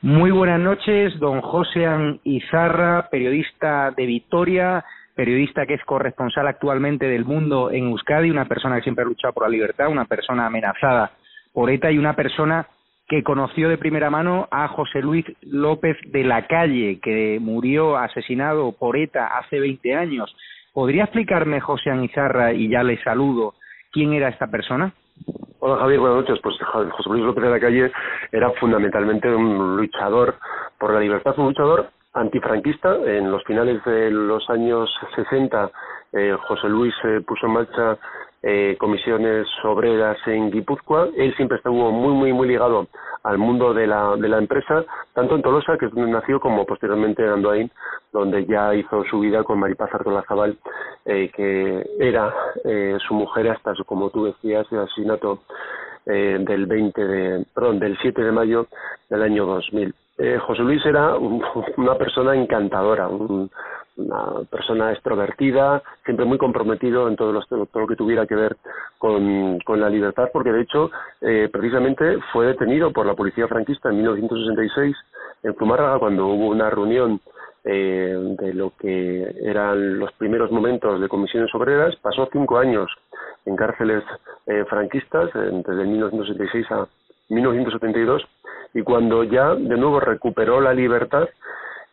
Muy buenas noches, don Josean Izarra, periodista de Vitoria, periodista que es corresponsal actualmente del mundo en Euskadi, una persona que siempre ha luchado por la libertad, una persona amenazada por ETA y una persona que conoció de primera mano a José Luis López de la Calle, que murió asesinado por ETA hace 20 años. ¿Podría explicarme, José Anizarra, y ya le saludo, quién era esta persona? Hola Javier, buenas noches. Pues José Luis López de la Calle era fundamentalmente un luchador por la libertad, un luchador antifranquista. En los finales de los años 60, eh, José Luis eh, puso en marcha eh, comisiones obreras en Guipúzcoa. Él siempre estuvo muy, muy, muy ligado al mundo de la, de la empresa, tanto en Tolosa, que es donde nació, como posteriormente en Andoain, donde ya hizo su vida con Maripaz Artolazabal, eh, que era eh, su mujer hasta, su, como tú decías, el asesinato eh, del 20 de, perdón, del 7 de mayo del año 2000. Eh, José Luis era una persona encantadora, un, una persona extrovertida, siempre muy comprometido en todo lo, todo lo que tuviera que ver con, la libertad, porque de hecho eh, precisamente fue detenido por la policía franquista en 1966 en Zumárraga cuando hubo una reunión eh, de lo que eran los primeros momentos de comisiones obreras, pasó cinco años en cárceles eh, franquistas, desde 1966 a 1972, y cuando ya de nuevo recuperó la libertad,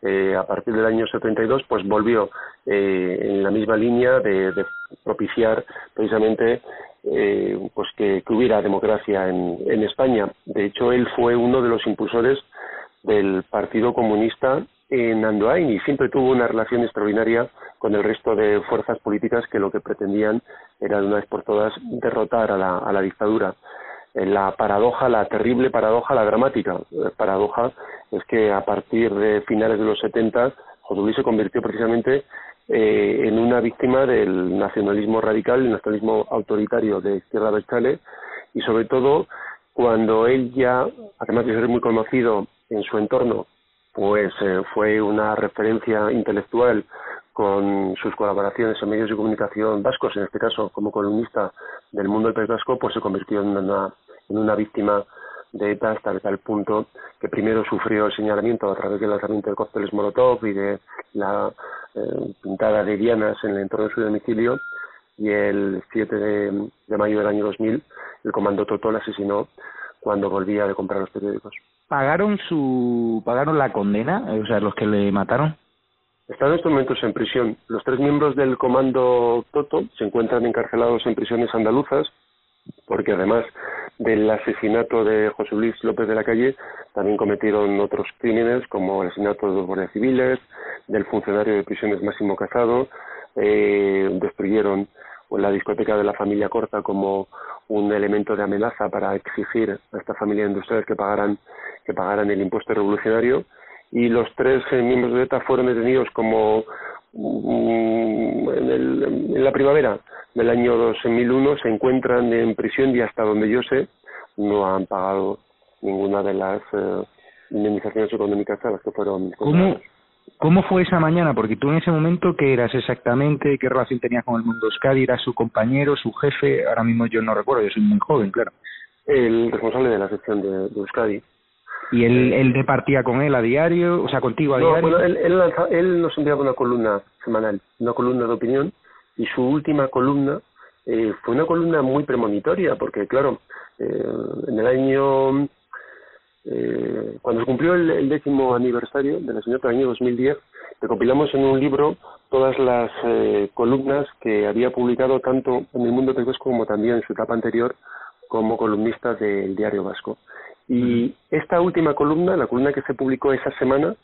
eh, a partir del año 72, pues volvió eh, en la misma línea de, propiciar precisamente eh, pues que, hubiera democracia en, España. De hecho, él fue uno de los impulsores del Partido Comunista en Andoain y siempre tuvo una relación extraordinaria con el resto de fuerzas políticas que lo que pretendían era de una vez por todas derrotar a la dictadura la paradoja, la terrible paradoja, la dramática paradoja es que a partir de finales de los 70 José Luis se convirtió precisamente eh, en una víctima del nacionalismo radical, el nacionalismo autoritario de Izquierda Berchale y sobre todo cuando él ya, además de ser muy conocido en su entorno, pues eh, fue una referencia intelectual con sus colaboraciones en medios de comunicación vascos, en este caso como columnista del mundo del País Vasco, pues se convirtió en una en una víctima de ETA hasta tal punto que primero sufrió el señalamiento a través del lanzamiento de cócteles Molotov y de la eh, pintada de dianas en el entorno de su domicilio y el 7 de, de mayo del año 2000 el comando Totol asesinó cuando volvía de comprar los periódicos. ¿Pagaron su pagaron la condena? O sea, los que le mataron. Están en estos momentos en prisión. Los tres miembros del comando Toto se encuentran encarcelados en prisiones andaluzas porque además del asesinato de José Luis López de la Calle, también cometieron otros crímenes como el asesinato de dos guardias civiles, del funcionario de prisiones Máximo Casado, eh, destruyeron la discoteca de la familia Corta como un elemento de amenaza para exigir a esta familia industrial que pagaran que pagaran el impuesto revolucionario y los tres eh, miembros de ETA fueron detenidos como en, el, en la primavera del año 2001 se encuentran en prisión y hasta donde yo sé no han pagado ninguna de las eh, indemnizaciones económicas a las que fueron ¿Cómo, ¿Cómo fue esa mañana? Porque tú en ese momento, ¿qué eras exactamente? ¿Qué relación tenías con el mundo Euskadi? ¿Eras su compañero, su jefe? Ahora mismo yo no recuerdo, yo soy muy joven, claro. El responsable de la sección de, de Euskadi. ¿Y él, él departía con él a diario? O sea, contigo a no, diario? Bueno, él, él, nos enviaba una columna semanal, una columna de opinión y su última columna eh, fue una columna muy premonitoria porque claro eh, en el año eh, cuando se cumplió el, el, décimo aniversario del asesinato del año 2010 recopilamos en un libro todas las eh, columnas que había publicado tanto en el mundo vasco como también en su etapa anterior como columnista del diario vasco y esta última columna la columna que se publicó esa semana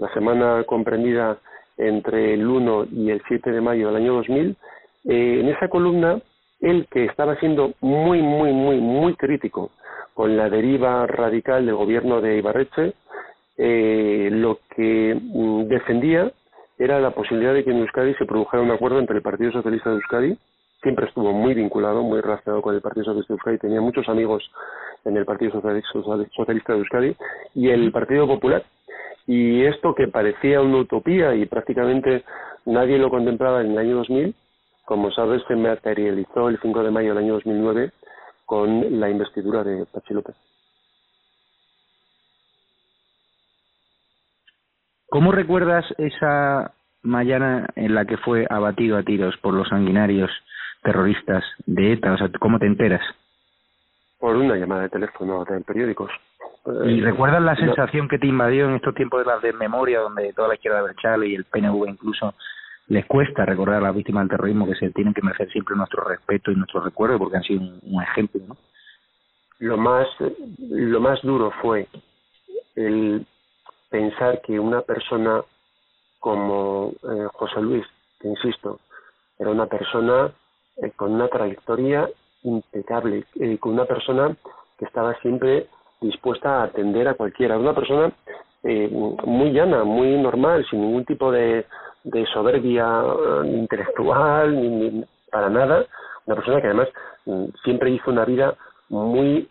la semana comprendida entre el 1 y el 7 de mayo del año 2000, eh, en esa columna, él que estaba siendo muy, muy, muy, muy crítico con la deriva radical del gobierno de Ibarreche, eh, lo que mm, defendía era la posibilidad de que en Euskadi se produjera un acuerdo entre el Partido Socialista de Euskadi, siempre estuvo muy vinculado, muy relacionado con el Partido Socialista de Euskadi, tenía muchos amigos en el Partido Socialista de Euskadi, y el Partido Popular. Y esto que parecía una utopía y prácticamente nadie lo contemplaba en el año 2000, como sabes, se materializó el 5 de mayo del año 2009 con la investidura de Pachi López. ¿Cómo recuerdas esa mañana en la que fue abatido a tiros por los sanguinarios terroristas de ETA? O sea, ¿cómo te enteras? Por una llamada de teléfono de periódicos. ¿Y eh, recuerdas la sensación que te invadió en estos tiempos de la desmemoria, donde toda la izquierda de y el PNV incluso les cuesta recordar a las víctimas del terrorismo que se tienen que merecer siempre nuestro respeto y nuestro recuerdo porque han sido un, ejemplo, ¿no? Lo más, lo más duro fue el pensar que una persona como eh, José Luis, que insisto, era una persona eh, con una trayectoria impecable, eh, con una persona que estaba siempre dispuesta a atender a cualquiera, una persona muy llana, muy normal, sin ningún tipo de, soberbia eh, intelectual, ni, para nada, una persona que además mm, siempre hizo una vida muy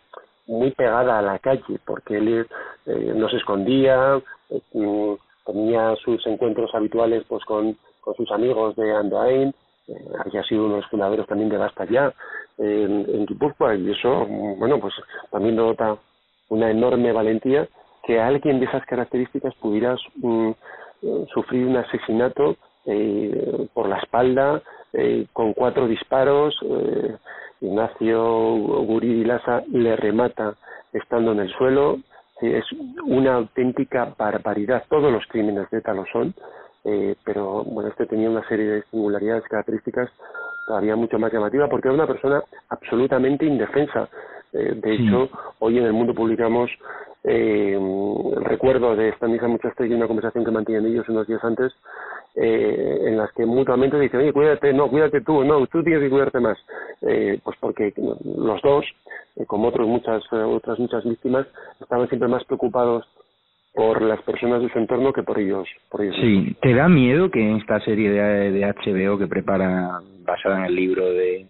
muy pegada a la calle, porque él eh, no se escondía, eh, mm, tenía sus encuentros habituales pues con, con sus amigos de Andoain, eh, había sido uno de los fundadores también de Basta Ya en, en Guipúzcoa, y eso, mm, bueno, pues también nota una enorme valentía que alguien de esas características pudiera sufrir un asesinato eh, por la espalda eh, con cuatro disparos. Eh, Ignacio Guridi Laza le remata estando en el suelo. es una auténtica barbaridad. Todos los crímenes de ETA lo son, pero bueno, este tenía una serie de singularidades, características todavía mucho más llamativa porque era una persona absolutamente indefensa. de hecho, hoy en el mundo publicamos eh, recuerdo de esta misma muchacha y una conversación que mantienen ellos unos días antes, eh, en las que mutuamente dicen, oye, cuídate, no, cuídate tú, no, tú tienes que cuidarte más. Eh, pues porque los dos, eh, como otros muchas, eh, otras muchas víctimas, estaban siempre más preocupados por las personas de su entorno que por ellos. Por ellos sí, ¿te da miedo que en esta serie de, de HBO que prepara, basada en el libro de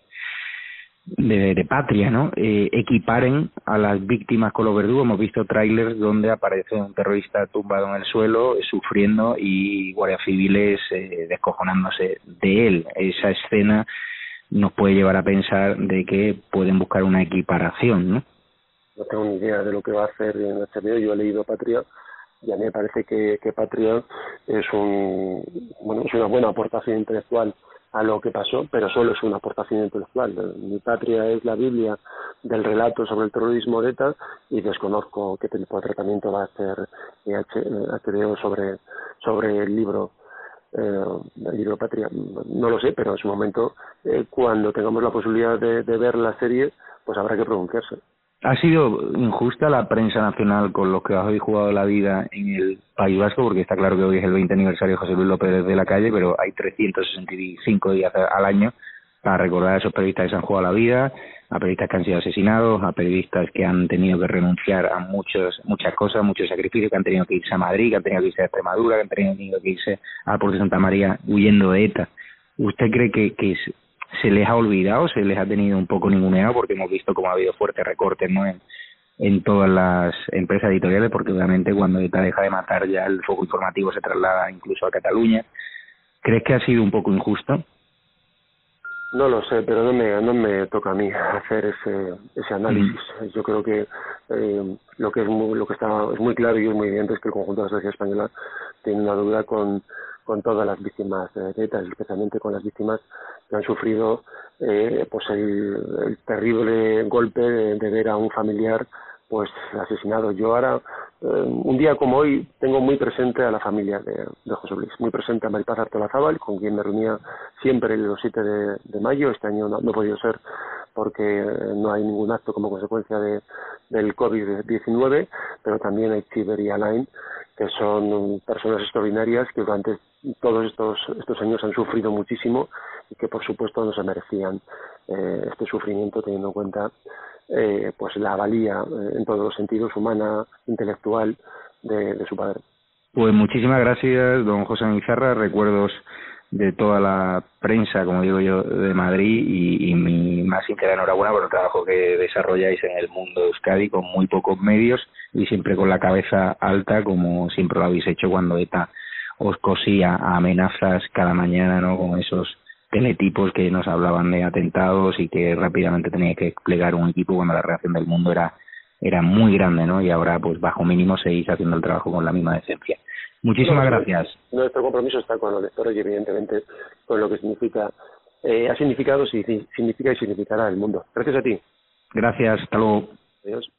de, patria, ¿no? Eh, equiparen a las víctimas con los verdugos. Hemos visto trailers donde aparece un terrorista tumbado en el suelo, eh, sufriendo, y guardias civiles eh, descojonándose de él. Esa escena nos puede llevar a pensar de que pueden buscar una equiparación, ¿no? No tengo ni idea de lo que va a hacer en HBO. Yo he leído Patria y a mí me parece que, que Patria es un bueno es una buena aportación intelectual a lo que pasó, pero solo es una aportación intelectual. Mi patria es la Biblia del relato sobre el terrorismo de ETA y desconozco qué tipo de tratamiento va a hacer HBO sobre, sobre el libro eh, el libro Patria. No lo sé, pero en su momento, eh, cuando tengamos la posibilidad de ver la serie, pues habrá que pronunciarse. Ha sido injusta la prensa nacional con los que habéis jugado la vida en el País Vasco, porque está claro que hoy es el 20 aniversario de José Luis López de la calle, pero hay 365 días al año para recordar a esos periodistas que se han jugado la vida, a periodistas que han sido asesinados, a periodistas que han tenido que renunciar a muchos, muchas cosas, muchos sacrificios, que han tenido que irse a Madrid, que han tenido que irse a Extremadura, que han tenido que irse a Puerto de Santa María huyendo de ETA. ¿Usted cree que, que se les ha olvidado, se les ha tenido un poco ninguneado porque hemos visto cómo ha habido fuertes recortes ¿no? en, en todas las empresas editoriales porque obviamente cuando ETA deja de matar ya el foco informativo se traslada incluso a Cataluña. ¿Crees que ha sido un poco injusto? No lo sé, pero no me, no me toca a mí hacer ese, ese análisis. Mm. Yo creo que eh, lo que es muy, lo que está es muy claro y es muy evidente es que el conjunto de la sociedad española tiene una duda con, con todas las víctimas de ETA, especialmente con las víctimas que han sufrido eh, pues el, terrible golpe de, ver a un familiar pues asesinado. Yo ahora, eh, un día como hoy, tengo muy presente a la familia de, José Luis, muy presente a Maripaz Artolazábal, con quien me reunía siempre el 7 de, mayo. Este año no, no, podido ser porque no hay ningún acto como consecuencia de, del COVID-19, pero también hay Chiver y Alain, que son personas extraordinarias que durante todos estos, estos años han sufrido muchísimo y que por supuesto no se merecían eh, este sufrimiento teniendo en cuenta eh, pues la valía eh, en todos los sentidos humana, intelectual de, su padre. Pues muchísimas gracias, don José Mizarra. Recuerdos de toda la prensa, como digo yo, de Madrid y, y, mi más sincera enhorabuena por el trabajo que desarrolláis en el mundo de Euskadi con muy pocos medios y siempre con la cabeza alta, como siempre lo habéis hecho cuando ETA os cosía amenazas cada mañana, ¿no? Con esos teletipos que nos hablaban de atentados y que rápidamente tenía que desplegar un equipo cuando la reacción del mundo era era muy grande, ¿no? Y ahora, pues bajo mínimo, seguís haciendo el trabajo con la misma decencia. Muchísimas gracias. Nuestro compromiso está con los lectores y evidentemente con lo que significa, eh, ha significado, significa y significará el mundo. Gracias a ti. Gracias, hasta luego. Adiós.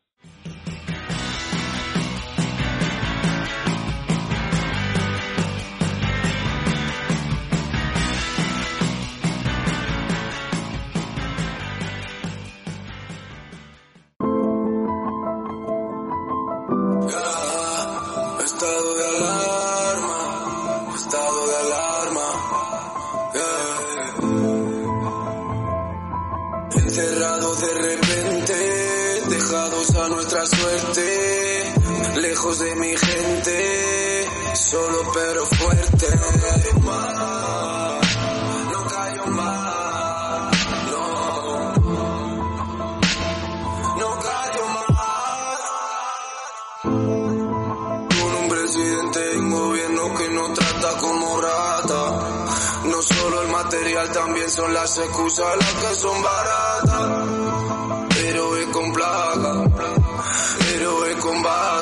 Las excusas las que son baratas. Pero es con plaga, pero es con bata.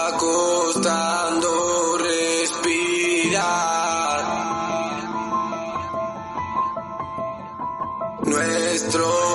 respirar. Nuestro mundo